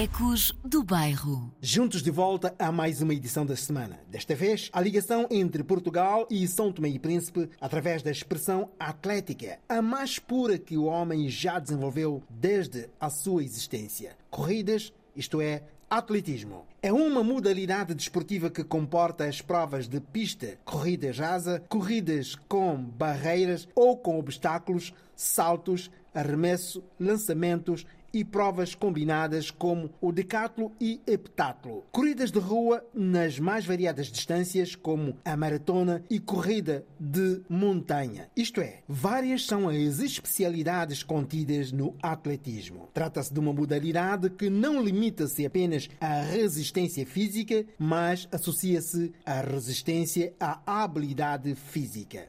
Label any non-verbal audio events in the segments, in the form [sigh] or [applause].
Ecos do Bairro. Juntos de volta a mais uma edição da semana. Desta vez, a ligação entre Portugal e São Tomé e Príncipe através da expressão atlética, a mais pura que o homem já desenvolveu desde a sua existência. Corridas, isto é, atletismo. É uma modalidade desportiva que comporta as provas de pista, corridas rasa, corridas com barreiras ou com obstáculos, saltos, arremesso, lançamentos e provas combinadas como o decatlo e heptatlo. Corridas de rua nas mais variadas distâncias como a maratona e corrida de montanha. Isto é, várias são as especialidades contidas no atletismo. Trata-se de uma modalidade que não limita-se apenas à resistência física, mas associa-se à resistência à habilidade física.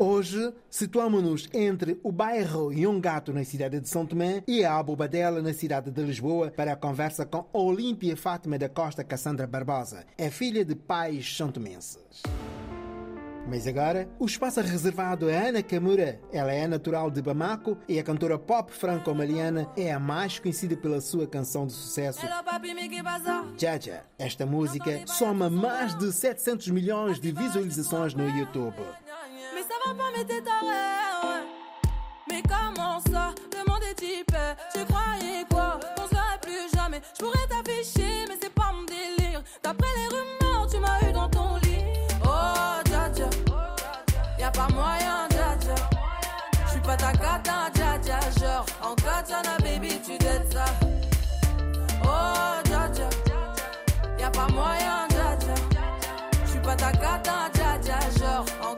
Hoje situamos-nos entre o bairro Yongato, na cidade de São Tomé, e a Abobadela, na cidade de Lisboa, para a conversa com Olímpia Fátima da Costa Cassandra Barbosa. É filha de pais santomenses. Mas agora, o espaço é reservado a Ana Camura. Ela é natural de Bamako e a cantora pop franco-maliana é a mais conhecida pela sua canção de sucesso Jaja. Esta música soma mais de 700 milhões de visualizações no YouTube. Ça va pas, mais t'es taré. Mais comment ça, est type Tu croyais quoi? Qu'on serait plus jamais. Je pourrais t'afficher, mais c'est pas mon délire. D'après les rumeurs, tu m'as eu dans ton lit. Oh, dja dja. Y'a pas moyen, dja dja. J'suis pas ta cata, dja dja. Genre, en katana, baby, tu dettes ça. Oh, dja dja. Y'a pas moyen, dja dja. J'suis pas ta cata, dja dja. Genre, en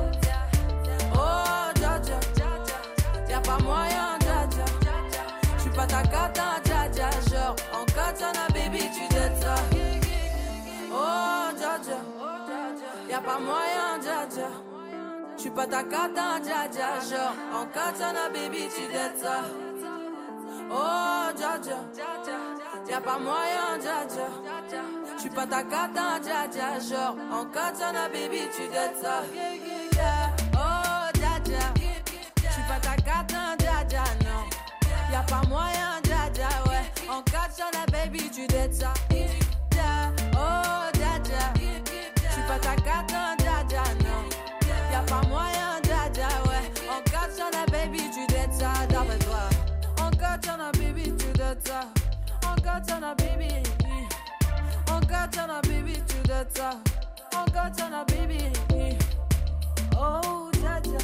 ta cata, dja dja Genre, en katana, baby, tu dettes ça. Oh, dja dja. Y'a pas moyen, dja dja. J'suis pas ta cata, dja dja Genre, en katana, baby, tu dettes ça. Oh, dja dja. Y'a pas moyen, dja dja. J'suis pas ta cata, dja dja Genre, en katana, baby, tu dettes ça pas moyen, dja dja, ouais. En katana, baby, tu dettes ça. Dja, Oh, dja dja. J'suis pas ta cata, dja dja, non. Y'a pas moyen, dja dja, ouais. En katana, baby, tu dettes ça D'après toi. En katana, baby, tu dettes ça. En katana, baby En katana, baby, tu dettes ça. En katana, baby Oh, dja dja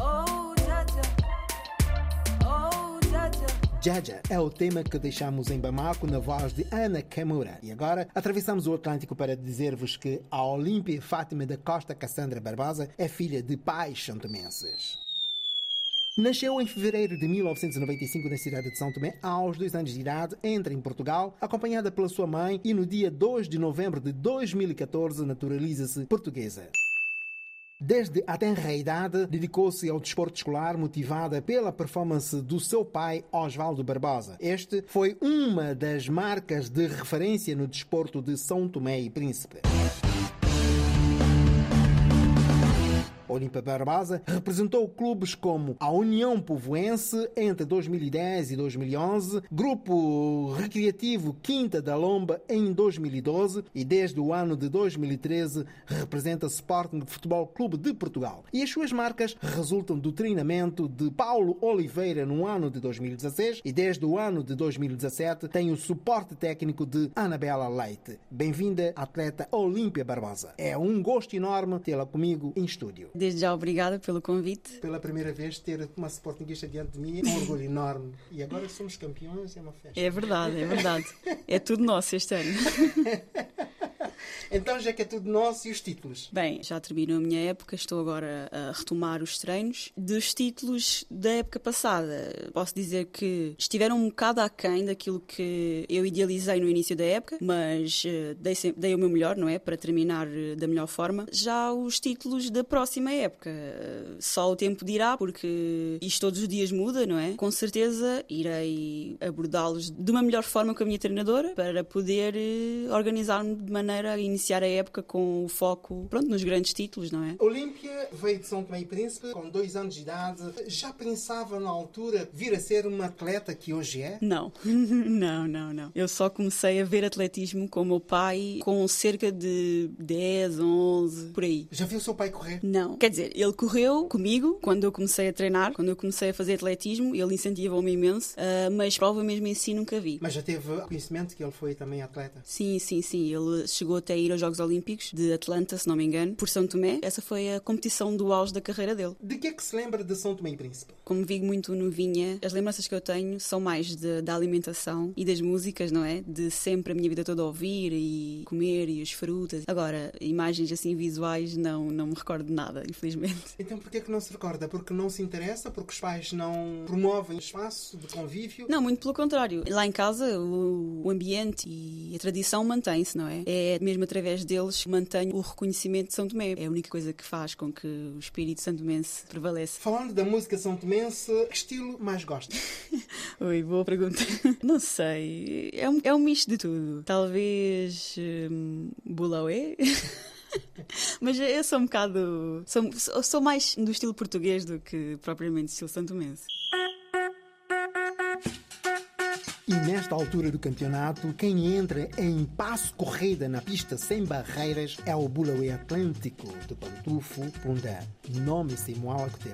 Oh, dja dja. Oh, Jaja é o tema que deixamos em Bamako na voz de Ana Kamura. E agora atravessamos o Atlântico para dizer-vos que a Olímpia Fátima da Costa Cassandra Barbosa é filha de pais santomenses. Nasceu em fevereiro de 1995 na cidade de São Tomé. Aos dois anos de idade, entra em Portugal, acompanhada pela sua mãe, e no dia 2 de novembro de 2014 naturaliza-se portuguesa. Desde a tenra idade, dedicou-se ao desporto escolar motivada pela performance do seu pai, Osvaldo Barbosa. Este foi uma das marcas de referência no desporto de São Tomé e Príncipe. Olímpia Barbosa representou clubes como a União Povoense entre 2010 e 2011, Grupo Recreativo Quinta da Lomba em 2012 e desde o ano de 2013 representa Sporting Futebol Clube de Portugal. E as suas marcas resultam do treinamento de Paulo Oliveira no ano de 2016 e desde o ano de 2017 tem o suporte técnico de Anabela Leite. Bem-vinda, atleta Olímpia Barbosa. É um gosto enorme tê-la comigo em estúdio. Desde já, obrigada pelo convite. Pela primeira vez ter uma sportinguista diante de mim é um orgulho enorme. E agora somos campeões é uma festa. É verdade, é verdade. É tudo nosso este ano. [laughs] Então, já que é tudo nosso, e os títulos? Bem, já terminou a minha época, estou agora a retomar os treinos. Dos títulos da época passada, posso dizer que estiveram um bocado aquém daquilo que eu idealizei no início da época, mas uh, dei, dei, o meu melhor, não é? Para terminar uh, da melhor forma. Já os títulos da próxima época, uh, só o tempo dirá, porque isto todos os dias muda, não é? Com certeza irei abordá-los de uma melhor forma com a minha treinadora para poder organizar-me de maneira a iniciar a época com o foco pronto, nos grandes títulos, não é? Olímpia veio de São Tomé e Príncipe com dois anos de idade. Já pensava na altura vir a ser uma atleta que hoje é? Não, [laughs] não, não, não. Eu só comecei a ver atletismo com o meu pai com cerca de 10, 11, por aí. Já viu o seu pai correr? Não. Quer dizer, ele correu comigo quando eu comecei a treinar, quando eu comecei a fazer atletismo, ele incentivou-me imenso, uh, mas prova mesmo em si nunca vi. Mas já teve conhecimento que ele foi também atleta? Sim, sim, sim. Ele chegou até a ir aos Jogos Olímpicos de Atlanta, se não me engano, por São Tomé. Essa foi a competição do auge da carreira dele. De que é que se lembra de São Tomé e Príncipe? Como vi muito novinha, as lembranças que eu tenho são mais de, da alimentação e das músicas, não é? De sempre a minha vida toda ouvir e comer e as frutas. Agora, imagens assim visuais, não, não me recordo de infelizmente. Então porquê é que não se recorda? Porque não se interessa? Porque os pais não promovem espaço de convívio? Não, muito pelo contrário. Lá em casa, o, o ambiente e a tradição mantém-se, não é? É mesmo através deles que mantenho o reconhecimento de São Tomé. É a única coisa que faz com que o espírito santomense prevaleça. Falando da música são tomense, que estilo mais gosta? [laughs] Oi, boa pergunta. [laughs] Não sei. É um, é um misto de tudo. Talvez. Um, Bulaué? [laughs] [laughs] Mas eu sou um bocado. Sou, sou mais do estilo português do que propriamente estilo santomense. E nesta altura do campeonato, quem entra em passo corrida na pista sem barreiras é o Bulaway Atlântico de Pantufo, Punda. Nome se moala que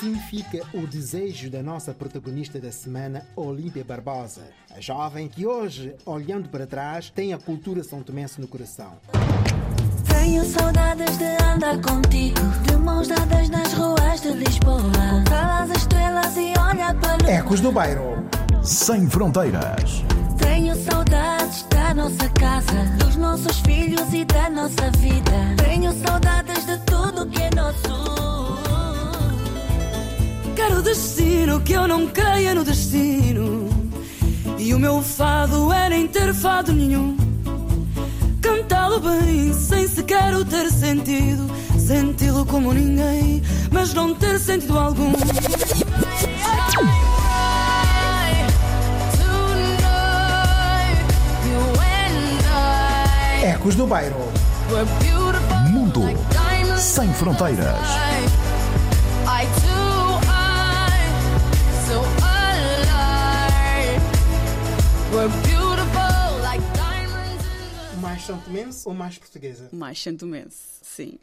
Assim fica o desejo da nossa protagonista da semana, Olímpia Barbosa, a jovem que hoje, olhando para trás, tem a cultura são tomense no coração. Tenho saudades de andar contigo, de mãos dadas nas ruas de Lisboa. Contar as estrelas e olhar para Ecos do Bairro. Sem fronteiras. Tenho saudades da nossa casa, dos nossos filhos e da nossa vida. Tenho saudades de tudo que é nosso. Quero destino que eu não creia no destino. E o meu fado é nem ter fado nenhum. Cantá-lo bem, sem sequer o ter sentido. Senti-lo como ninguém, mas não ter sentido algum. Ecos do Bairro. Mundo sem fronteiras. Mais são tomense ou mais portuguesa? Mais santomense, sim.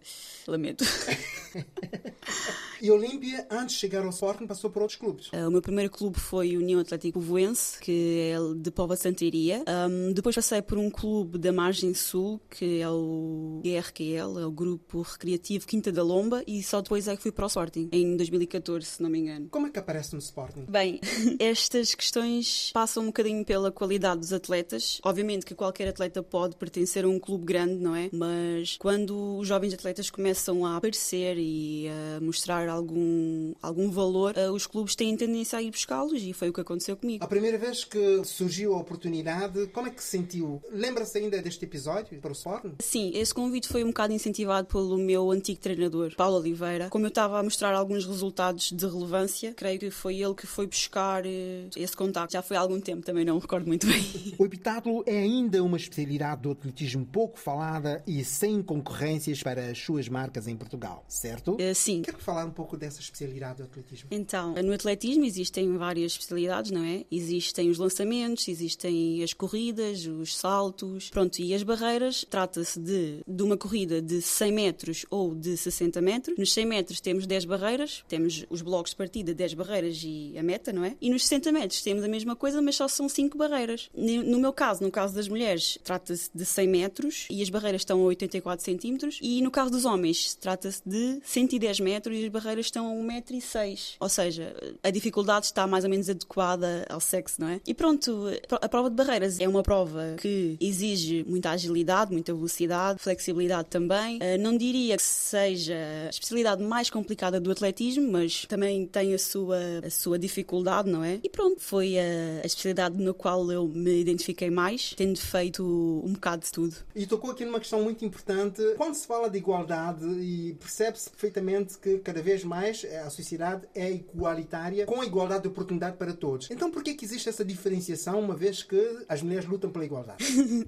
Lamento. [laughs] E Olímpia, antes de chegar ao Sporting, passou por outros clubes. Uh, o meu primeiro clube foi o União Atlético Povoense, que é de Pova Santeiria. Um, depois passei por um clube da Margem Sul, que é o GRQL, é o Grupo Recreativo Quinta da Lomba, e só depois é que fui para o Sporting, em 2014, se não me engano. Como é que aparece no Sporting? Bem, [laughs] estas questões passam um bocadinho pela qualidade dos atletas. Obviamente que qualquer atleta pode pertencer a um clube grande, não é? Mas quando os jovens atletas começam a aparecer e a mostrar algum, algum valor, eh, os clubes têm tendência a ir buscá-los e foi o que aconteceu comigo. A primeira vez que surgiu a oportunidade, como é que se sentiu? Lembra-se ainda deste episódio para o Sporting? Sim, esse convite foi um bocado incentivado pelo meu antigo treinador, Paulo Oliveira. Como eu estava a mostrar alguns resultados de relevância, creio que foi ele que foi buscar eh, esse contacto. Já foi há algum tempo, também não me recordo muito bem. [laughs] O epitáculo é ainda uma especialidade do atletismo pouco falada e sem concorrências para as suas marcas em Portugal, certo? Eh, Sim. Quero falar um pouco dessa especialidade do atletismo. Então, no atletismo existem várias especialidades, não é? Existem os lançamentos, existem as corridas, os saltos, pronto, e as barreiras. Trata-se de, de uma corrida de 100 metros ou de 60 metros. Nos 100 metros temos 10 barreiras, temos os blocos de partida, 10 barreiras e a meta, não é? E nos 60 metros temos a mesma coisa, mas só são 5 barreiras. No meu caso, no caso das mulheres, trata-se de 100 metros e as barreiras estão a 84 centímetros. E no caso dos homens, trata-se de 110 metros e as barreiras estão a 1,06m. Ou seja, a dificuldade está mais ou menos adequada ao sexo, não é? E pronto, a prova de barreiras é uma prova que exige muita agilidade, muita velocidade, flexibilidade também. Ah, Não diria que seja a especialidade mais complicada do atletismo, mas também tem a sua, a sua dificuldade, não é? E pronto, foi a, a especialidade na qual eu me identifiquei mais, tendo feito um bocado de tudo. E tocou aqui numa questão muito importante. Quando se fala de igualdade, e percebe-se perfeitamente que cada vez mais a sociedade é igualitária, com igualdade de oportunidade para todos. Então, por que que existe essa diferenciação, uma vez que as mulheres lutam pela igualdade? [laughs]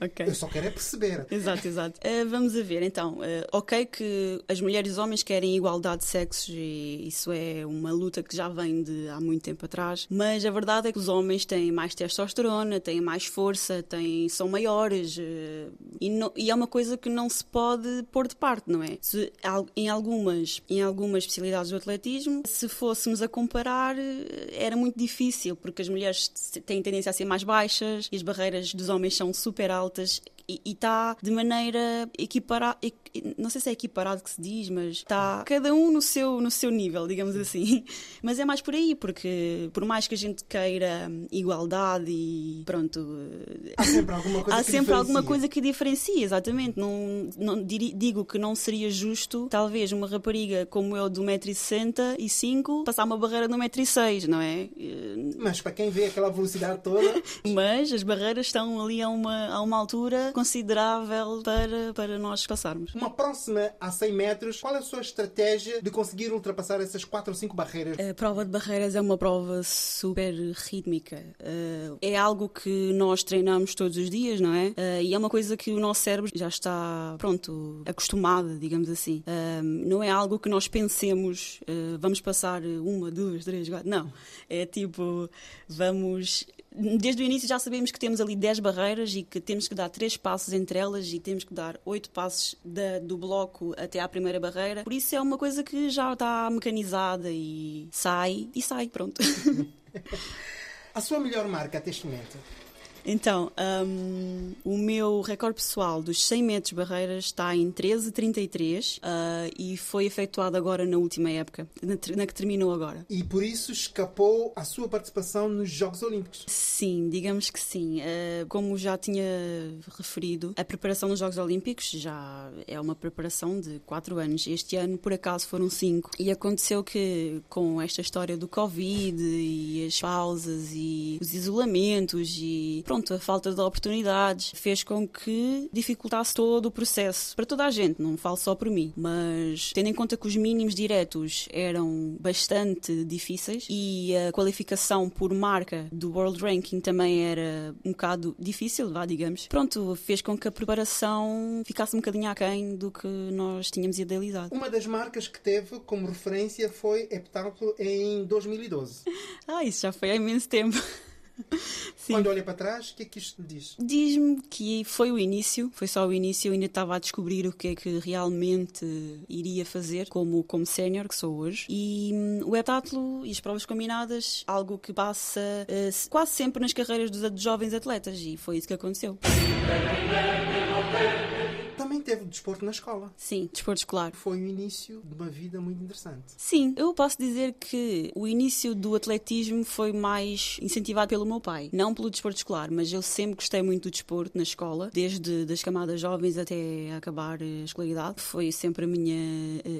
Ok. Eu só quero é perceber. Exato, exato. Eh, vamos a ver, então. eh, ok que as mulheres e os homens querem igualdade de sexos e isso é uma luta que já vem de há muito tempo atrás, mas a verdade é que os homens têm mais testosterona, têm mais força, têm, são maiores eh, e, não- e é uma coisa que não se pode pôr de parte, não é? Se, em, algumas, em algumas especialidades do atletismo, se fôssemos a comparar, era muito difícil, porque as mulheres têm tendência a ser mais baixas e as barreiras dos homens são super altas e está de maneira equiparada, não sei se é equiparado que se diz, mas está cada um no seu, no seu nível, digamos assim. [laughs] Mas é mais por aí, porque por mais que a gente queira igualdade e pronto, Há sempre alguma [laughs] coisa há que sempre alguma coisa que diferencia, exatamente. Não, não digo que não seria justo, talvez, uma rapariga como eu de 1,65m passar uma barreira de 1,6m, não é? Eh, Mas para quem vê aquela velocidade toda, [laughs] Mas as barreiras estão ali a uma, a uma altura considerável para, para nós passarmos. uma próxima a 100 metros, qual é a sua estratégia de conseguir ultrapassar essas 4 ou 5 barreiras? A prova de barreiras é uma prova super rítmica. Eh, é algo que nós treinamos todos os dias, não é? Eh, e é uma coisa que o nosso cérebro já está, pronto, acostumado, digamos assim. Eh, não é algo que nós pensemos, vamos passar uma, duas, três, quatro. Não. É tipo, vamos Desde o início já sabemos que temos ali 10 barreiras e que temos que dar 3 passos entre elas e temos que dar 8 passos da- do bloco até à primeira barreira. Por isso é uma coisa que já está mecanizada e sai e sai, pronto. [laughs] A sua melhor marca até este momento? Então, hum, o meu recorde pessoal dos 100 metros barreiras está em 13,33 ah, e foi efetuado agora na última época, na, na que terminou agora. E por isso escapou a sua participação nos Jogos Olímpicos. Sim, digamos que sim. Ah, como já tinha referido, a preparação dos Jogos Olímpicos já é uma preparação de 4 anos. Este ano, por acaso, foram 5. E aconteceu que, com esta história do Covid e as pausas e os isolamentos e, pronto, a falta de oportunidades, fez com que dificultasse todo o processo. Para toda a gente, não falo só por mim. Mas, tendo em conta que os mínimos diretos eram bastante difíceis e a qualificação por marca do World Ranking também era um bocado difícil, vá, digamos. Pronto, fez com que a preparação ficasse um bocadinho aquém do que nós tínhamos idealizado. Uma das marcas que teve como referência foi Heptáculo em 2012. [laughs] Ah, isso já foi há imenso tempo. [laughs] Sim. Quando olha para trás, o que é que isto diz? Diz-me que foi o início, foi só o início, eu ainda estava a descobrir o que é que realmente iria fazer como, como sénior que sou hoje. E hum, o heptátulo e as provas combinadas, algo que passa eh, quase sempre nas carreiras dos, dos jovens atletas, e foi isso que aconteceu. Teve desporto na escola. Sim, desporto escolar. Foi o início de uma vida muito interessante. Sim, eu posso dizer que o início do atletismo foi mais incentivado pelo meu pai. Não pelo desporto escolar, mas eu sempre gostei muito do desporto na escola, desde das camadas jovens até acabar a escolaridade. Foi sempre a minha,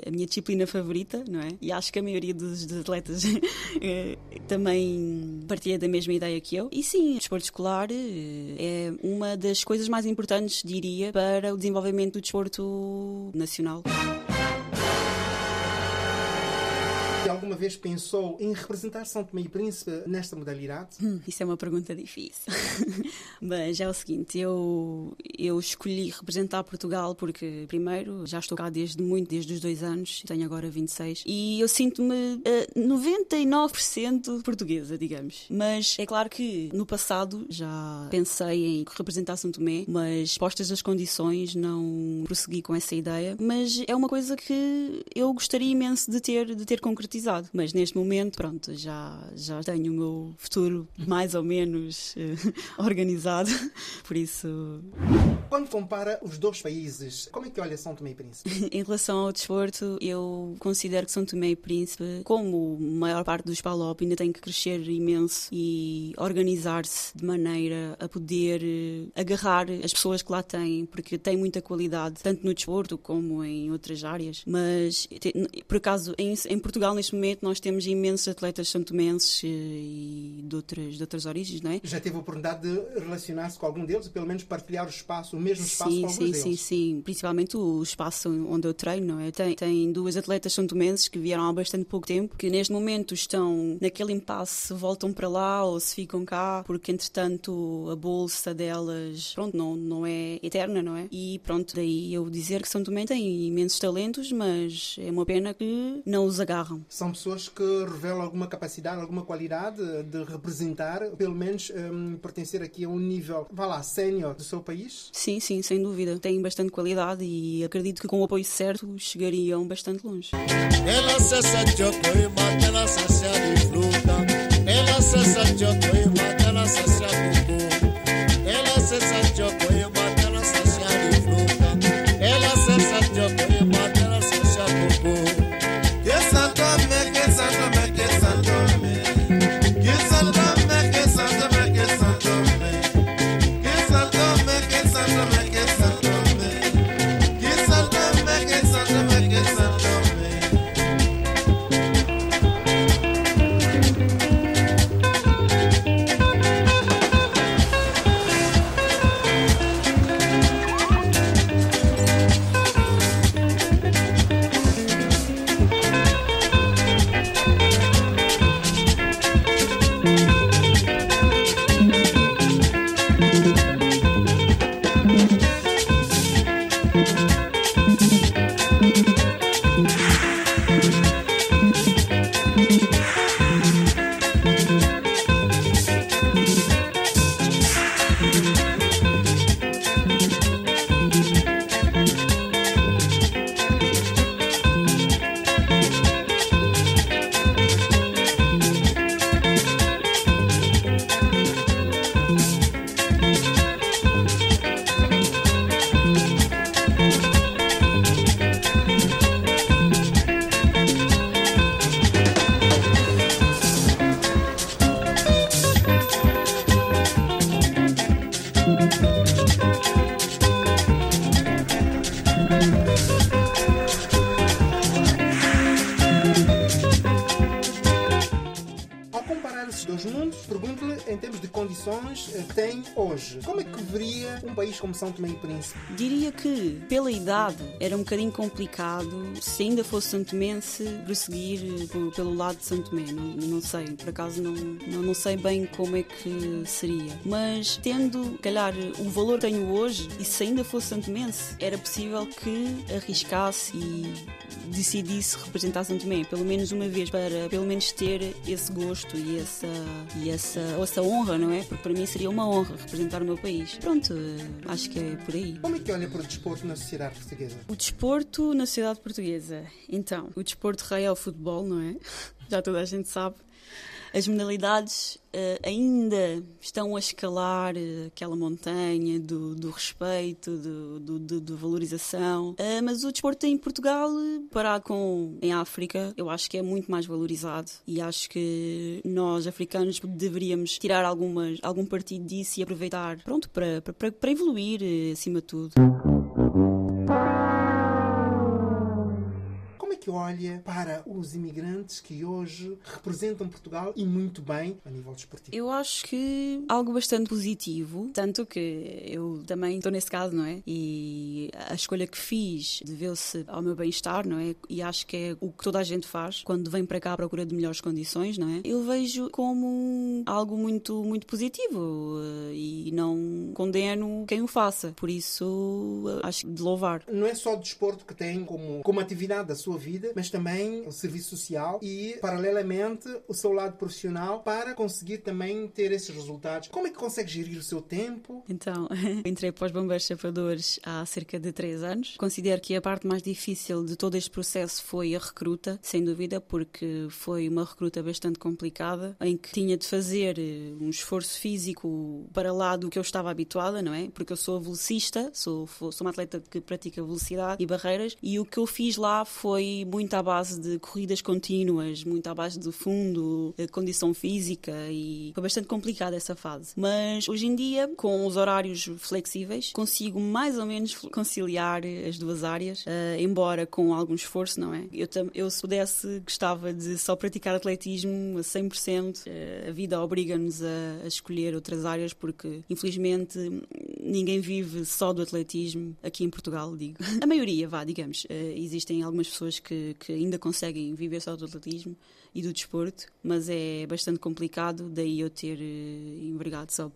a minha disciplina favorita, não é? E acho que a maioria dos, dos atletas [laughs] eh, também partilha da mesma ideia que eu. E sim, o desporto escolar eh, é uma das coisas mais importantes, diria, para o desenvolvimento do desporto nacional. E alguma vez pensou em representar São Tomé e Príncipe nesta modalidade? Hum, Isso é uma pergunta difícil. [laughs] Mas é o seguinte, eu, eu escolhi representar Portugal porque, primeiro, já estou cá desde muito, desde os dois anos, tenho agora 26, e eu sinto-me eh, 99% portuguesa, digamos. Mas é claro que no passado já pensei em representar São Tomé, mas postas as condições não prossegui com essa ideia. Mas é uma coisa que eu gostaria imenso de ter, de ter concretizado. Mas neste momento, pronto, já, já tenho o meu futuro mais ou menos eh, [laughs] organizado. Por isso, Quando compara os dois países, como é que olha São Tomé e Príncipe? [laughs] em relação ao desporto, eu considero que São Tomé e Príncipe, como a maior parte dos PALOP, ainda tem que crescer imenso e organizar-se de maneira a poder eh, agarrar as pessoas que lá têm, porque tem muita qualidade, tanto no desporto como em outras áreas. Mas, por acaso, em, em Portugal, neste momento, nós temos imensos atletas santomenses eh, e de outras, de outras origens, não é? Já teve a oportunidade de relacionar-se com algum deles, pelo menos partilhar o espaço, o mesmo espaço Sim, com alguns sim, deles? sim, sim. Principalmente o espaço onde eu treino, não é? Tem, tem duas atletas santomenses que vieram há bastante pouco tempo, que neste momento estão naquele impasse, se voltam para lá ou se ficam cá, porque entretanto a bolsa delas, pronto, não, não é eterna, não é? E pronto, daí eu dizer que São Tomé tem imensos talentos, mas é uma pena que não os agarram. São pessoas que revelam alguma capacidade, alguma qualidade de representar, pelo menos hum, pertencer aqui a um nível, vá lá, sénior do seu país? Sim, sim, sem dúvida. Têm bastante qualidade e acredito que com o apoio certo chegariam bastante longe. Ela e mata ela fruta. Ela e mata ela cucu. Ela choco condições eh, tem hoje, como é que veria um país como São Tomé e Príncipe? Diria que, pela idade, era um bocadinho complicado, se ainda fosse santomense, prosseguir eh, pelo lado de Santo Tomé. Não, não sei, por acaso não, não, não sei bem como é que seria. Mas tendo, calhar, o valor que tenho hoje, e se ainda fosse santomense, era possível que arriscasse e decidisse representar Santo Tomé, pelo menos uma vez, para pelo menos ter esse gosto e essa, e essa, essa honra, não é? Para mim seria uma honra representar o meu país. Pronto, eh, acho que é por aí. Como é que olha para o desporto na sociedade portuguesa? O desporto na sociedade portuguesa. Então, o desporto rei é o futebol, não é? [laughs] Já toda a gente sabe. As modalidades eh, ainda estão a escalar eh, aquela montanha do, do respeito, do, do- do- de valorização. Eh, mas o desporto em Portugal, parado com em África, eu acho que é muito mais valorizado. E acho que nós, africanos, deveríamos tirar algumas, algum partido disso e aproveitar, pronto, para, para, para evoluir acima de tudo. É que olha para os imigrantes que hoje representam Portugal e muito bem a nível desportivo? Eu acho que algo bastante positivo, tanto que eu também estou nesse caso, não é? E a escolha que fiz deveu-se ao meu bem-estar, não é? E acho que é o que toda a gente faz quando vem para cá à procura de melhores condições, não é? Eu vejo como algo muito, muito positivo eh, e não condeno quem o faça. Por isso, eh, acho de louvar. Não é só o desporto que tem como, como atividade da sua vida, mas também o serviço social e, paralelamente, o seu lado profissional para conseguir também ter esses resultados. Como é que consegue gerir o seu tempo? Então, [laughs] entrei para os bombeiros chapadores há cerca de três anos. Considero que a parte mais difícil de todo este processo foi a recruta, sem dúvida, porque foi uma recruta bastante complicada, em que tinha de fazer eh, um esforço físico para lá do que eu estava habituada, não é? Porque eu sou velocista, sou, sou uma atleta que pratica velocidade e barreiras, e o que eu fiz lá foi muito à base de corridas contínuas, muito à base de fundo, eh, condição física, e foi bastante complicada essa fase. Mas hoje em dia, com os horários flexíveis, consigo mais ou menos conciliar as duas áreas, eh, embora com algum esforço, não é? Eu, eu se pudesse, gostava de só praticar atletismo a 100%. Eh, a vida obriga-nos a, a escolher outras áreas, porque infelizmente ninguém vive só do atletismo aqui em Portugal, digo. [laughs] A maioria, vá, digamos. Eh, existem algumas pessoas que, que ainda conseguem viver só do atletismo e do desporto, mas é bastante complicado, daí eu ter eh, envergado só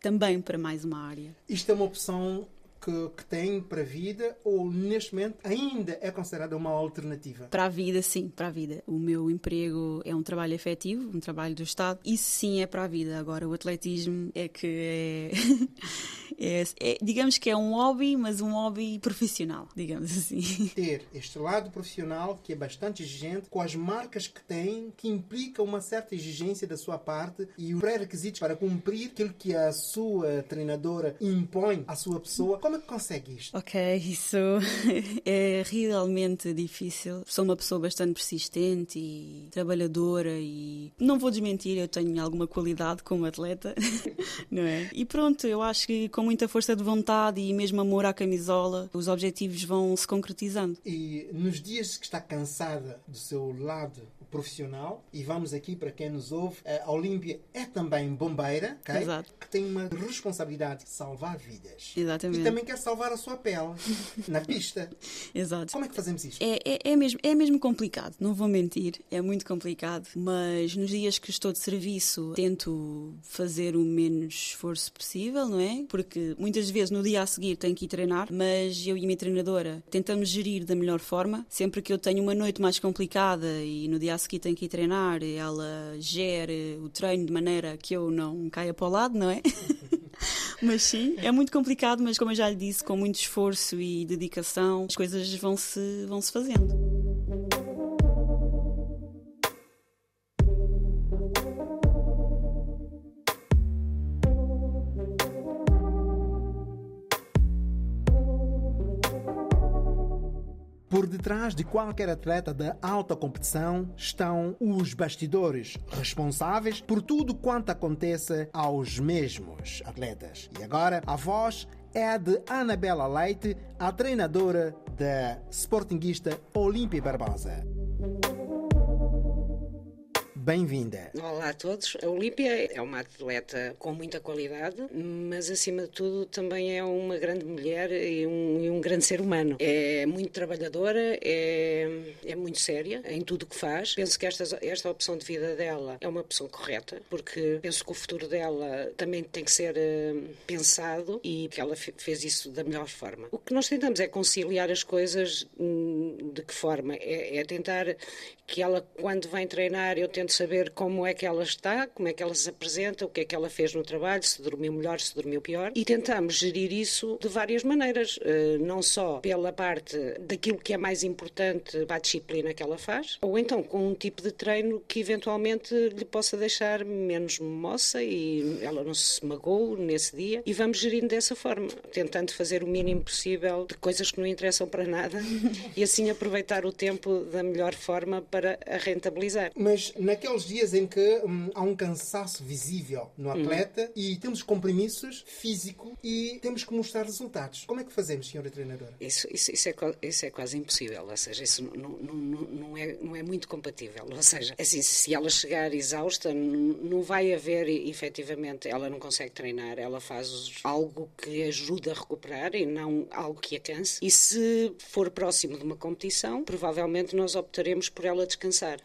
também para mais uma área. Isto é uma opção que, que tem para a vida ou, neste momento, ainda é considerada uma alternativa? Para a vida, sim, para a vida. O meu emprego é um trabalho efetivo, um trabalho do Estado. Isso sim é para a vida. Agora, o atletismo é que é, [laughs] é- é- digamos que é um hobby, mas um hobby profissional, digamos assim. [laughs] ter este lado profissional que é bastante exigente, com as marcas que tem, que implica uma certa exigência da sua parte e os pré-requisitos para cumprir aquilo que a sua treinadora impõe à sua pessoa. Como é que consegue isto? Ok, isso [laughs] é realmente difícil. Sou uma pessoa bastante persistente e trabalhadora e não vou desmentir, eu tenho alguma qualidade como atleta, [laughs] não é? E pronto, eu acho que com muita força de vontade e mesmo amor à camisola, os objetivos vão se concretizando. E nos dias que está cansada do seu lado profissional, e vamos aqui para quem nos ouve, a Olímpia é também bombeira, ok? Exato. que tem uma responsabilidade de salvar vidas. Exatamente. E também quer salvar a sua pele [laughs] na pista. Exato. Como é que fazemos isto? É, é, é mesmo, é mesmo complicado, não vou mentir, é muito complicado, mas nos dias que estou de serviço tento fazer o menos esforço possível, não é? Porque muitas vezes no dia a seguir tenho que ir treinar, mas eu e a minha treinadora tentamos gerir da melhor forma. Sempre que eu tenho uma noite mais complicada e no dia a seguir tenho que ir treinar, ela gere o treino de maneira que eu não caia para o lado, não é? [laughs] Mas sim, é muito complicado, mas como eu já lhe disse, com muito esforço e dedicação, as coisas vão se, vão -se fazendo. Por detrás de qualquer atleta da alta competição estão os bastidores responsáveis por tudo quanto acontece aos mesmos atletas. E agora a voz é a de Anabela Leite, a treinadora da Sportinguista Olímpia Barbosa. Bem-vinda. Olá a todos. A Olímpia é uma atleta com muita qualidade, mas acima de tudo também é uma grande mulher e um, e um grande ser humano. É muito trabalhadora, é, é muito séria em tudo o que faz. Penso que esta, esta opção de vida dela é uma opção correta, porque penso que o futuro dela também tem que ser uh, pensado e que ela fez isso da melhor forma. O que nós tentamos é conciliar as coisas hum, de que forma? É, é tentar que ela, quando vem treinar, eu tento saber como é que ela está, como é que ela se apresenta, o que é que ela fez no trabalho, se dormiu melhor, se dormiu pior, e tentamos gerir isso de várias maneiras, eh, não só pela parte daquilo que é mais importante para a disciplina que ela faz, ou então com um tipo de treino que eventualmente lhe possa deixar menos moça e ela não se magoou nesse dia, e vamos gerindo dessa forma, tentando fazer o mínimo possível de coisas que não interessam para nada [laughs] e assim aproveitar o tempo da melhor forma para a rentabilizar. Mas naqueles dias em que hum, há um cansaço visível no uhum. atleta uhum. e temos compromissos físico e temos que mostrar resultados, como é que fazemos, senhora treinadora? Isso, isso, isso, é, isso é quase impossível, ou seja, isso não, não, não, não, é, não é muito compatível. Ou seja, assim, se ela chegar exausta, não vai haver efetivamente, ela não consegue treinar, ela faz algo que ajuda a recuperar e não algo que a canse. E se for próximo de uma competição, provavelmente nós optaremos por ela descansar.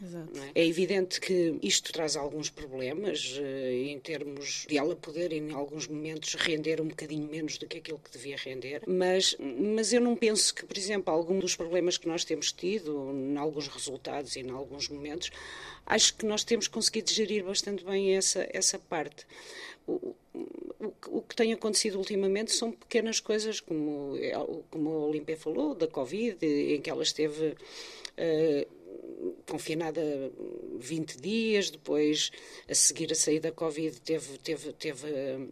É? é? evidente que isto traz alguns problemas uh, em termos de ela poder, em alguns momentos, render um bocadinho menos do que aquilo que devia render, mas, mas eu não penso que, por exemplo, algum dos problemas que nós temos tido, em alguns resultados e em alguns momentos, acho que nós temos conseguido gerir bastante bem essa, essa parte. O, o, o, que tem acontecido ultimamente são pequenas coisas, como, como a Olimpia falou, da Covid, em que ela esteve. Uh, confinada 20 dias, depois a seguir a sair da Covid teve, teve, teve,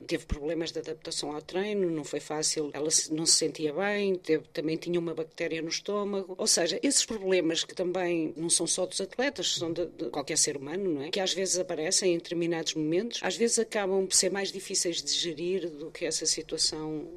teve problemas de adaptação ao treino, não foi fácil, ela não se sentia bem, teve, também tinha uma bactéria no estômago, ou seja, esses problemas que também não são só dos atletas, são de, de qualquer ser humano, não é? Que às vezes aparecem em determinados momentos, às vezes acabam por ser mais difíceis de gerir do que essa situação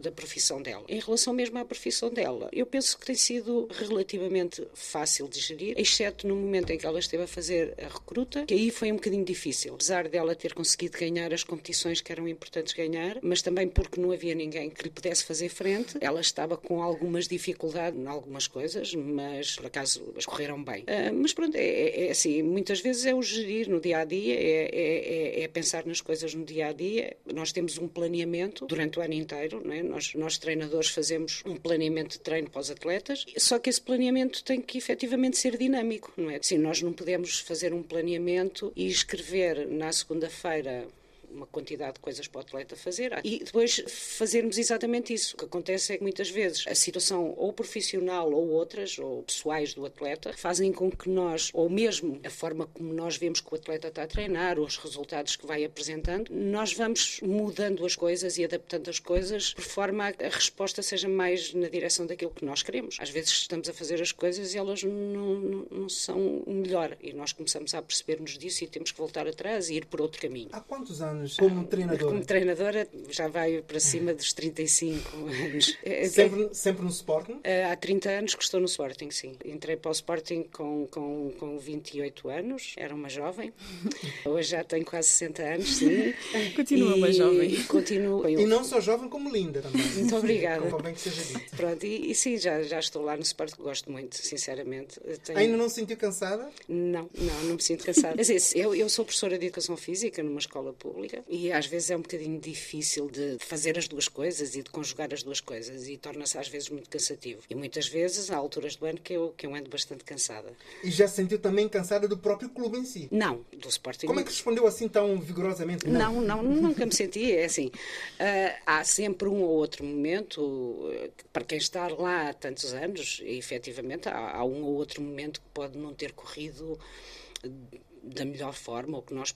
da profissão dela. Em relação mesmo à profissão dela, eu penso que tem sido relativamente fácil de gerir, exceto no momento em que ela esteve a fazer a recruta, que aí foi um bocadinho difícil, apesar dela ter conseguido ganhar as competições que eram importantes ganhar, mas também porque não havia ninguém que lhe pudesse fazer frente, ela estava com algumas dificuldades em algumas coisas, mas por acaso as correram bem. Uh, mas pronto, é, é, é, assim, muitas vezes é o gerir no dia a dia, é, é, é, pensar nas coisas no dia a dia. Nós temos um planeamento durante o ano inteiro, não é? nós, nós treinadores fazemos um planeamento de treino para os atletas, só que esse planeamento tem que efetivamente ser dinâmico, não é? Sim, nós não podemos fazer um planeamento e escrever na segunda-feira uma quantidade de coisas para o atleta fazer e depois fazermos exatamente isso. O que acontece é que muitas vezes a situação ou profissional ou outras, ou pessoais do atleta, fazem com que nós, ou mesmo a forma como nós vemos que o atleta está a treinar, os resultados que vai apresentando, nós vamos mudando as coisas e adaptando as coisas por forma a, a resposta seja mais na direção daquilo que nós queremos. Às vezes estamos a fazer as coisas e elas não, não, não são o melhor e nós começamos a perceber-nos disso e temos que voltar atrás e ir por outro caminho. Há quantos anos anos como treinadora? Como treinadora já vai para cima dos 35 anos. [laughs] É, é sempre, sempre no Sporting? É, há 30 anos que estou no Sporting, sim. Entrei para o Sporting com, com, com 28 anos, era uma jovem. [laughs] Hoje já tenho quase 60 anos, sim. Continua uma jovem. Continuo. E não só jovem, como linda também. Muito obrigada. Como bem que seja dito. Pronto, e, e sim, já, já estou lá no Sporting, gosto muito, sinceramente. Tenho... Ainda não se sentiu cansada? Não, não, não me sinto cansada. eu, eu sou professora de Educação Física numa escola pública e às vezes é um bocadinho difícil de fazer as duas coisas e de conjugar as duas coisas e torna-se às vezes muito cansativo. E muitas vezes há alturas do ano que eu, que eu ando bastante cansada. E já se sentiu também cansada do próprio clube em si? Não, do Sporting. Como é que respondeu assim tão vigorosamente? Não, não, não nunca me senti. É assim, uh, há sempre um ou outro momento, uh, para quem está lá há tantos anos, e, efetivamente há, há um ou outro momento que pode não ter corrido da melhor forma ou que nós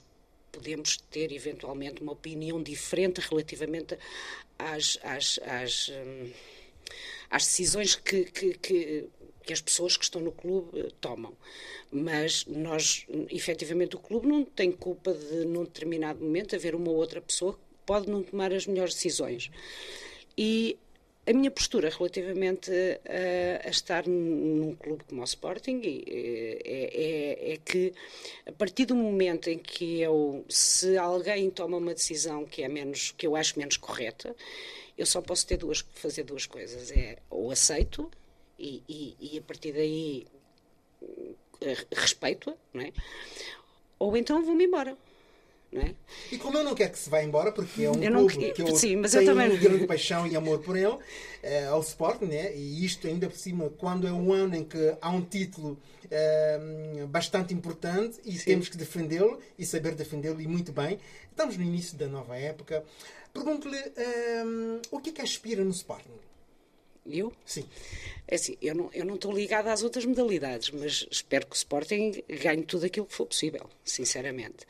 podemos ter eventualmente uma opinião diferente relativamente às, às, às, hum, às decisões que, que, que, que, as pessoas que estão no clube eh, tomam. Mas nós, efetivamente, o clube não tem culpa de, num determinado momento, haver uma outra pessoa que pode não tomar as melhores decisões. E a minha postura relativamente a, a estar num clube como o Sporting é, é, é, que a partir do momento em que eu, se alguém toma uma decisão que é menos, que eu acho menos correta, eu só posso ter duas, fazer duas coisas. É ou aceito e, e, e a partir daí eh, respeito-a, é? Ou então vou-me embora. É? E como eu não quero que se vá embora, porque é um eu clube não, que eu sim, mas tenho eu também... grande paixão e amor por ele, é, ao Sporting, né? e isto ainda por cima, quando é um ano em que há um título é, bastante importante e sim. temos que defendê-lo e saber defendê-lo e muito bem. Estamos no início da nova época. Pergunto-lhe é, o que é que aspira no Sporting? Eu? Sim. É assim, eu não, eu não estou ligada às outras modalidades, mas espero que o Sporting ganhe tudo aquilo que for possível, sinceramente.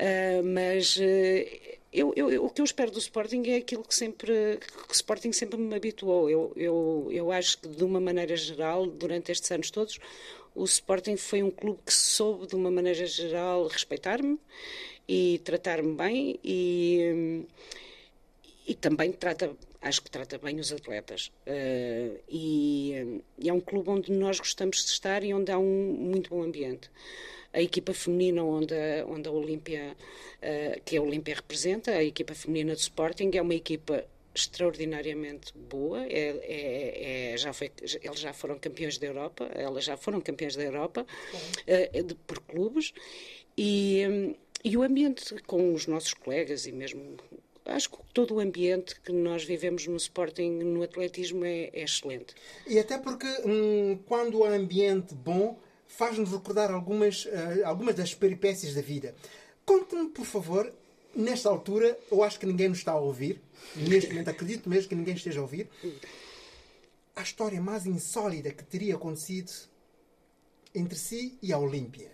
Uh, mas uh, eu, eu, o que eu espero do Sporting é aquilo que sempre que o Sporting sempre me habituou. Eu, eu, eu acho que, de uma maneira geral, durante estes anos todos, o Sporting foi um clube que soube, de uma maneira geral, respeitar-me e tratar-me bem e, e também trata acho que trata bem os atletas. Uh, e, e, é um clube onde nós gostamos de estar e onde há um muito bom ambiente. A equipa feminina onde onde a Olímpia, uh, que a Olímpia representa, a equipa feminina do Sporting, é uma equipa extraordinariamente boa. É, é, é, já foi, eles já foram campeões da Europa, elas já foram campeões da Europa uh, de, por clubes. E, e o ambiente com os nossos colegas e mesmo acho que todo o ambiente que nós vivemos no Sporting, no atletismo, é, é excelente. E até porque hum, quando há ambiente bom, faz-nos recordar algumas, uh, algumas das peripécias da vida. Conte-me, por favor, nesta altura, eu acho que ninguém nos está a ouvir, neste momento acredito mesmo que ninguém esteja a ouvir, a história mais insólita que teria acontecido entre si e a Olímpia.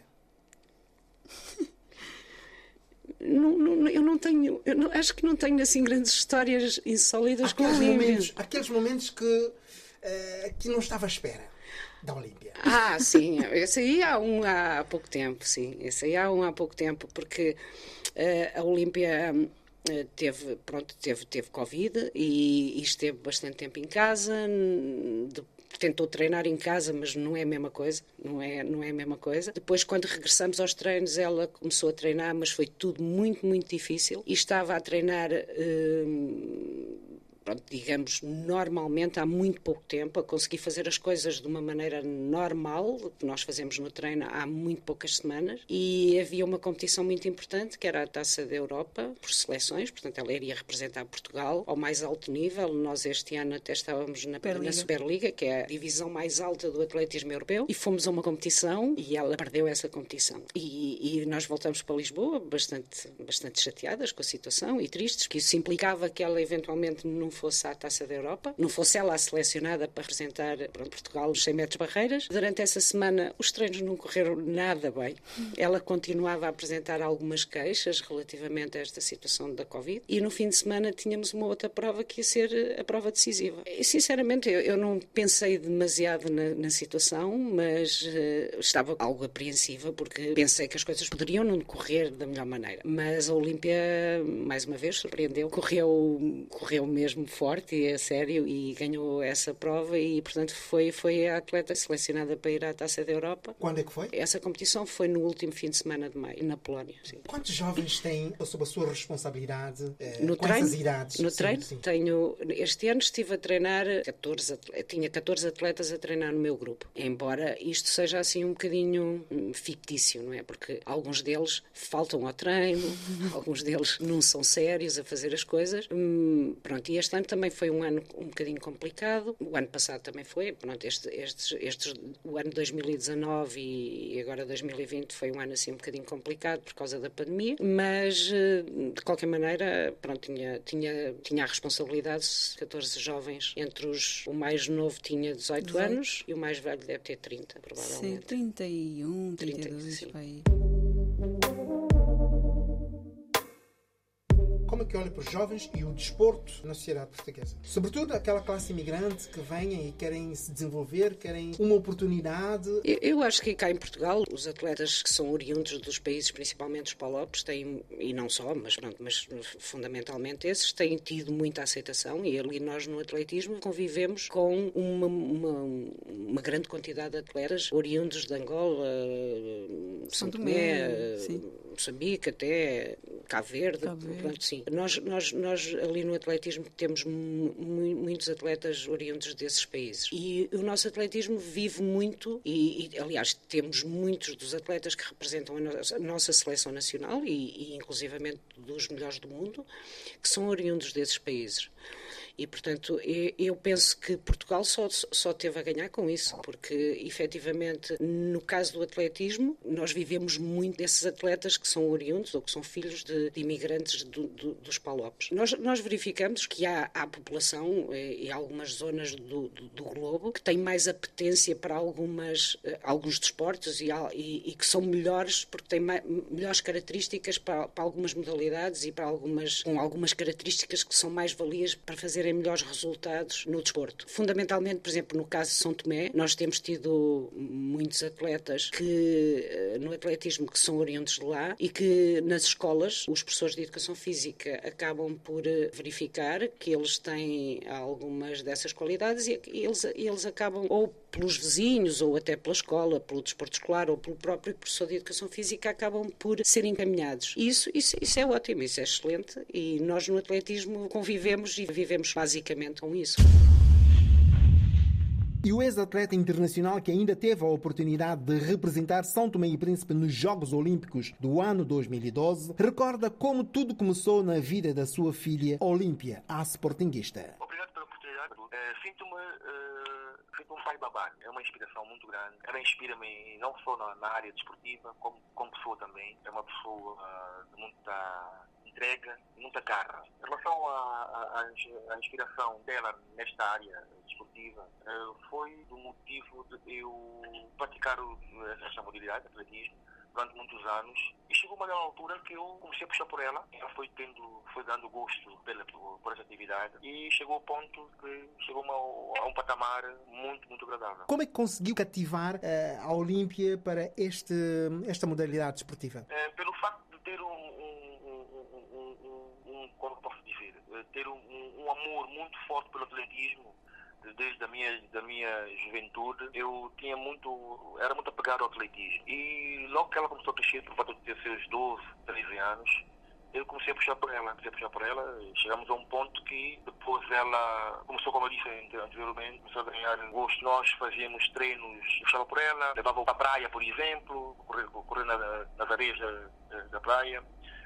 não, não, eu não tenho, eu não, acho que não tenho assim grandes histórias insólidas aqueles com momentos, Aqueles momentos que, uh, que não estava à espera da Olímpia. Ah, sim, esse aí há um há pouco tempo, sim, esse aí há um há pouco tempo, porque uh, a Olímpia uh, teve, pronto, teve, teve Covid e, e, esteve bastante tempo em casa, de, tentou treinar em casa, mas não é a mesma coisa, não é, não é a mesma coisa. Depois, quando regressamos aos treinos, ela começou a treinar, mas foi tudo muito, muito difícil e estava a treinar. Pronto, digamos, normalmente há muito pouco tempo, a conseguir fazer as coisas de uma maneira normal, que nós fazemos no treino há muito poucas semanas, e havia uma competição muito importante, que era a Taça da Europa, por seleções, portanto ela iria representar Portugal ao mais alto nível. Nós este ano até estávamos na, na Superliga, que é a divisão mais alta do atletismo europeu, e fomos a uma competição e ela perdeu essa competição. E, e nós voltamos para Lisboa bastante, bastante chateadas com a situação e tristes, que isso implicava que ela eventualmente não fosse à Taça da Europa, não fosse ela a selecionada para representar Portugal os 100 metros barreiras. Durante essa semana os treinos não correram nada bem. Ela continuava a apresentar algumas queixas relativamente a esta situação da Covid e no fim de semana tínhamos uma outra prova que ia ser a prova decisiva. E, sinceramente, eu, eu não pensei demasiado na, na situação, mas uh, estava algo apreensiva porque pensei que as coisas poderiam não decorrer da melhor maneira. Mas a Olímpia, mais uma vez, surpreendeu, correu, correu mesmo forte e a sério e ganhou essa prova e, portanto, foi, foi a atleta selecionada para ir à Taça da Europa. Quando é que foi? Essa competição foi no último fim de semana de maio, na Polónia. Sim. Quantos jovens têm sob a sua responsabilidade? Eh, no treino, idades? No sim, treino, sim. tenho. Este ano estive a treinar 14, tinha 14 atletas a treinar no meu grupo. Embora isto seja assim um bocadinho hum, fictício, não é? Porque alguns deles faltam ao treino, [laughs] alguns deles não são sérios a fazer as coisas. Hum, pronto, e este ano também foi um ano um bocadinho complicado. O ano passado também foi. Pronto, este, estes, estes, o ano 2019 e agora 2020 foi um ano assim um bocadinho complicado por causa da pandemia, mas eh, de qualquer maneira, pronto, tinha, tinha, tinha a responsabilidade, 14 jovens, entre os, o mais novo tinha 18, 18. anos e o mais velho deve ter 30, provavelmente. Sim, 31, 32, 30, sim. Como é que olha para os jovens e o desporto na sociedade portuguesa? Sobretudo aquela classe imigrante que vem e querem se desenvolver, querem uma oportunidade. Eu, eu acho que cá em Portugal, os atletas que são oriundos dos países, principalmente os Palopes, têm, e não só, mas, pronto, mas fundamentalmente esses, têm tido muita aceitação e ali nós no atletismo convivemos com uma, uma, uma grande quantidade de atletas oriundos de Angola, São Tomé, Moçambique, até Cabo Verde, Cabo Verde. Pronto, sim. Nós, nós, nós ali no atletismo temos muitos atletas oriundos desses países. E o nosso atletismo vive muito, e, e aliás, temos muitos dos atletas que representam a nossa, a nossa seleção nacional e, e inclusivamente dos melhores do mundo, que são oriundos desses países. E, portanto, eu penso que Portugal só, só teve a ganhar com isso, porque, efetivamente, no caso do atletismo, nós vivemos muito desses atletas que são oriundos ou que são filhos de, de imigrantes do, do, dos Palopes. Nós, nós verificamos que há, há população eh, e algumas zonas do, do, globo que têm mais apetência para algumas, eh, alguns desportos e, e, e que são melhores porque têm mais, melhores características para, para algumas modalidades e para algumas, com algumas características que são mais valias para fazer terem melhores resultados no desporto. Fundamentalmente, por exemplo, no caso de São Tomé, nós temos tido muitos atletas que eh, no atletismo que são oriundos de lá e que nas escolas os professores de educação física acabam por eh, verificar que eles têm algumas dessas qualidades e eles, eles acabam ou pelos vizinhos ou até pela escola, pelo desporto escolar ou pelo próprio professor de educação física acabam por ser encaminhados. Isso, isso, isso é ótimo, isso é excelente e nós no atletismo convivemos e vivemos basicamente com isso. E o ex-atleta internacional que ainda teve a oportunidade de representar São Tomé e Príncipe nos Jogos Olímpicos do ano 2012 recorda como tudo começou na vida da sua filha Olímpia, a sportinguista. Obrigado pela oportunidade. Uh, Sinto-me uh, sinto um pai babá. É uma inspiração muito grande. Ela inspira-me não só na, na, área desportiva, como, como pessoa também. É uma pessoa uh, de muita entrega, muita garra. Em relação à, inspiração dela nesta área desportiva, eh, foi do motivo de eu praticar esta modalidade, atletismo, durante muitos anos. E chegou uma altura que eu comecei a puxar por ela. Ela foi tendo, foi dando gosto pela, por, essa atividade. E chegou ao ponto que chegou a, a um patamar muito, muito agradável. Como é que conseguiu cativar uh, a Olímpia para este, esta modalidade desportiva? Uh, pelo facto de ter um, como posso dizer, eh, ter um, um, amor muito forte pelo atletismo desde a minha da minha juventude eu tinha muito era muito apegado ao atletismo e logo que ela começou a crescer por volta de seus 12 13 anos eu comecei a puxar por ela, comecei a puxar por ela, chegamos a um ponto que depois ela começou, como eu disse anteriormente, começou a ganhar gosto. Nós fazíamos treinos, puxava por ela, levava para a praia, por exemplo, correr, correr nas areias da, da praia.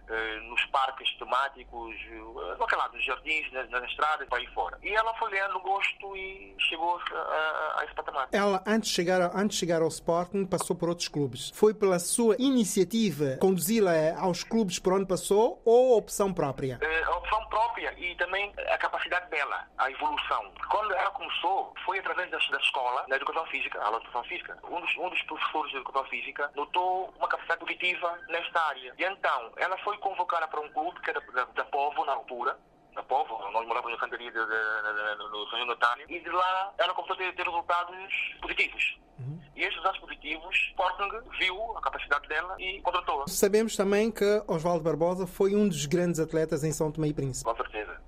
Eh, nos parques temáticos, uh, lá, nos jardins, nas, nas estradas, para aí fora. E ela foi ganhando gosto e chegou a, a, esse patamar. Ela, antes de, chegar, antes de chegar ao Sporting, passou por outros clubes. Foi pela sua iniciativa conduzi-la aos clubes por onde passou ou opção própria? A opção própria e também a capacidade dela, a evolução. Quando ela começou, foi através da, da escola, da educação física, a educação física. Um dos, um dos professores de educação física notou uma capacidade positiva nesta área. E então, ela foi convocada para um clube que era da, da Povo na altura, da Povo, nós morávamos na cantaria no São Natário, e de lá ela começou a ter, ter resultados positivos. Uhum. E esses resultados positivos, Sporting viu a capacidade dela e contratou-a. Sabemos também que Oswaldo Barbosa foi um dos grandes atletas em São Tomé e Príncipe. Com certeza.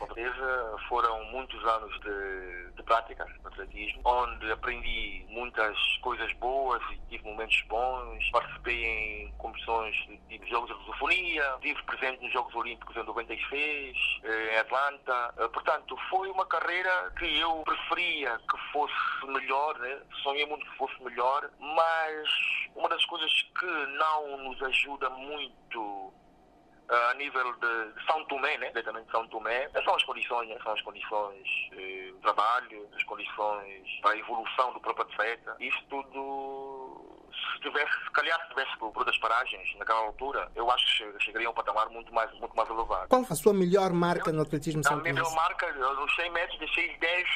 Com certeza foram muitos anos de, de prática no atletismo, onde aprendi muitas coisas boas e tive momentos bons. Participei em competições de tipo Jogos de Lusofonia, estive presente nos Jogos Olímpicos em 96, eh, em Atlanta. Eh, portanto, foi uma carreira que eu preferia que fosse melhor, né? sonhei muito que fosse melhor, mas uma das coisas que não nos ajuda muito a nível de São Tomé, né, diretamente São Tomé, são as condições, né, são as condições eh, de trabalho, as condições para a evolução do próprio atleta. Isso tudo, se tivesse, se calhar se tivesse por outras paragens naquela altura, eu acho que chegaria a um patamar muito mais, muito mais elevado. Qual a sua melhor marca eu, no atletismo São Tomé? A melhor marca, nos 100 metros, deixei 10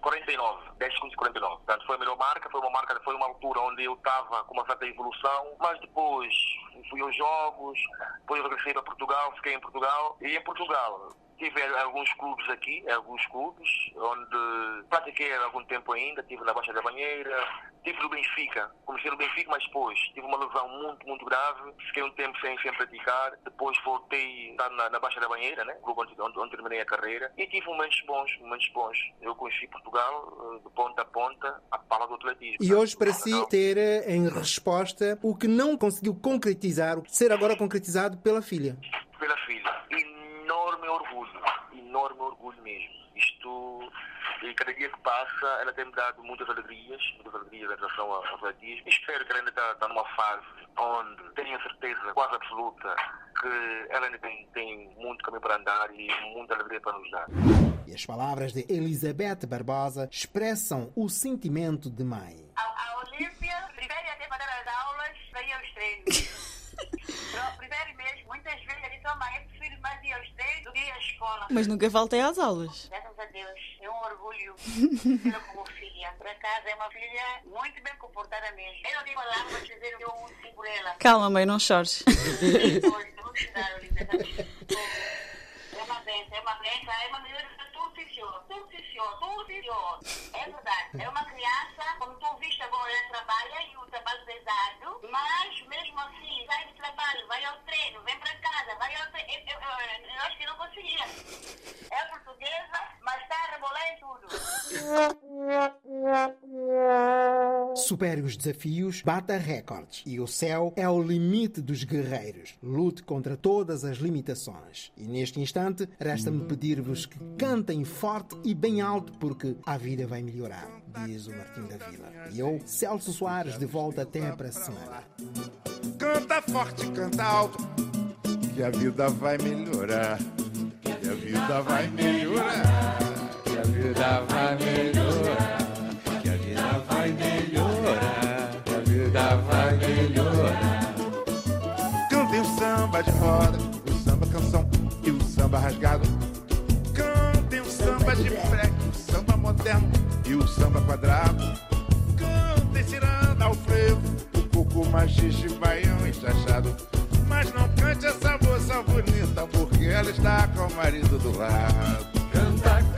49, 10 segundos e 49. Portanto, foi a melhor marca, foi uma marca, foi uma altura onde eu estava com uma certa evolução, mas depois fui aos jogos, depois regressei para Portugal, fiquei em Portugal, e em Portugal tive alguns clubes aqui, alguns clubes, onde pratiquei há algum tempo ainda, tive na Baixa da Banheira, tive no Benfica, comecei no Benfica, mas depois tive uma lesão muito, muito grave, fiquei um tempo sem, sem praticar, depois voltei na, na Baixa da Banheira, né, clube onde, onde, onde, terminei a carreira, e tive momentos bons, momentos bons. Eu conheci Portugal eh, de ponta a ponta, a pala do atletismo. E hoje, para si, ter eh, em resposta o que não conseguiu concretizar, ser agora concretizado pela filha? Pela filha. E enorme orgulho, enorme orgulho mesmo. Isto, e cada dia que passa, ela tem-me dado muitas alegrias, muitas alegrias em relação ao atletismo. Espero que ela ainda está, está numa fase onde tenho a certeza quase absoluta que ela ainda tem, tem muito caminho para andar e muita alegria para nos dar. E as palavras de Elizabeth Barbosa expressam o sentimento de mãe. A, a Olímpia prefere até fazer as aulas para ir aos treinos. [laughs] prefere mesmo, muitas vezes ele sua mãe prefere mais ir aos que ir à escola. Mas nunca faltei às aulas. Graças a Deus, é um orgulho [laughs] tê-la como filha. Por acaso é uma filha muito bem comportada mesmo. Eu não digo lá, vou dizer eu um por ela. Calma, mãe, não chores. [laughs] [laughs] É uma benção, é uma benção, é uma melhor tudo senhor. É verdade. É uma criança, como tu viste agora, ela trabalha e o trabalho pesado, mas mesmo assim, sai do trabalho, vai ao treino, vem para casa, vai ao treino. Eu, eu, eu, eu acho que não conseguia. É portuguesa, mas está a rebolar em tudo. Supere os desafios, bata recordes. E o céu é o limite dos guerreiros. Lute contra todas as limitações. E neste instante, resta-me pedir-vos que cantem forte e bem alto, porque a vida vai melhorar, diz o Martim da Vila. E eu, Celso Soares, de volta até para a semana. Canta forte, canta alto, que a vida vai melhorar. Que a vida vai melhorar. Que a vida vai melhorar. Que a vida vai melhorar. Que a vida vai melhorar. Cantem o samba de roda, o samba canção e o samba rasgado. Cantem o samba de freque, o samba moderno e o samba quadrado. Cantem ciranda ao frevo, o coco machixe, baião e chachado. Mas não cante essa moça bonita, porque ela está com o marido do lado. Canta, canta,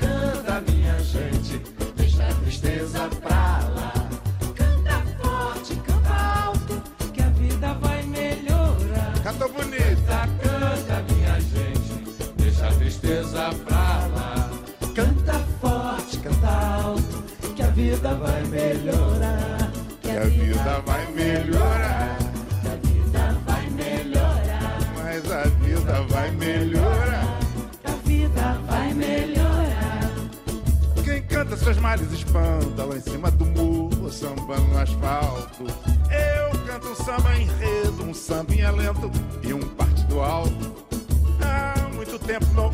vida vai melhorar. Que a vida vai melhorar. Que a vida vai melhorar. Mas a vida vai melhorar. Que a vida vai melhorar. Quem canta seus males espanta lá em cima do muro, samba no asfalto. Eu canto um samba enredo, um sambinha lento e um partido alto. Há muito tempo não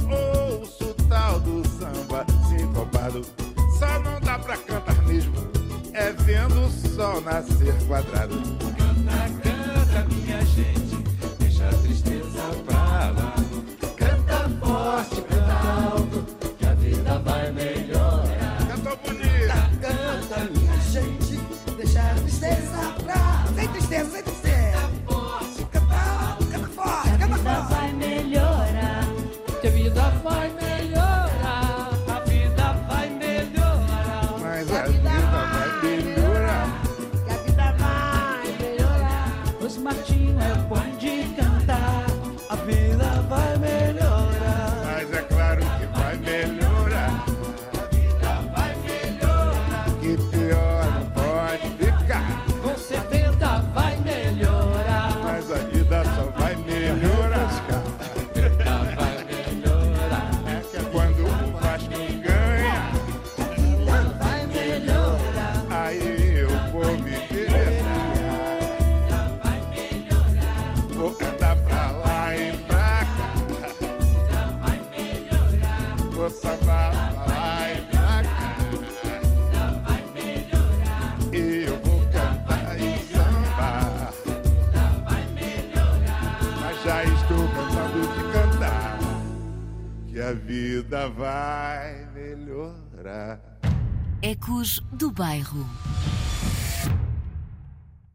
ouço tal do samba sincopado. Só não dá pra cantar mesmo, é vendo o sol nascer quadrado. Canta, canta, minha gente, Bairro.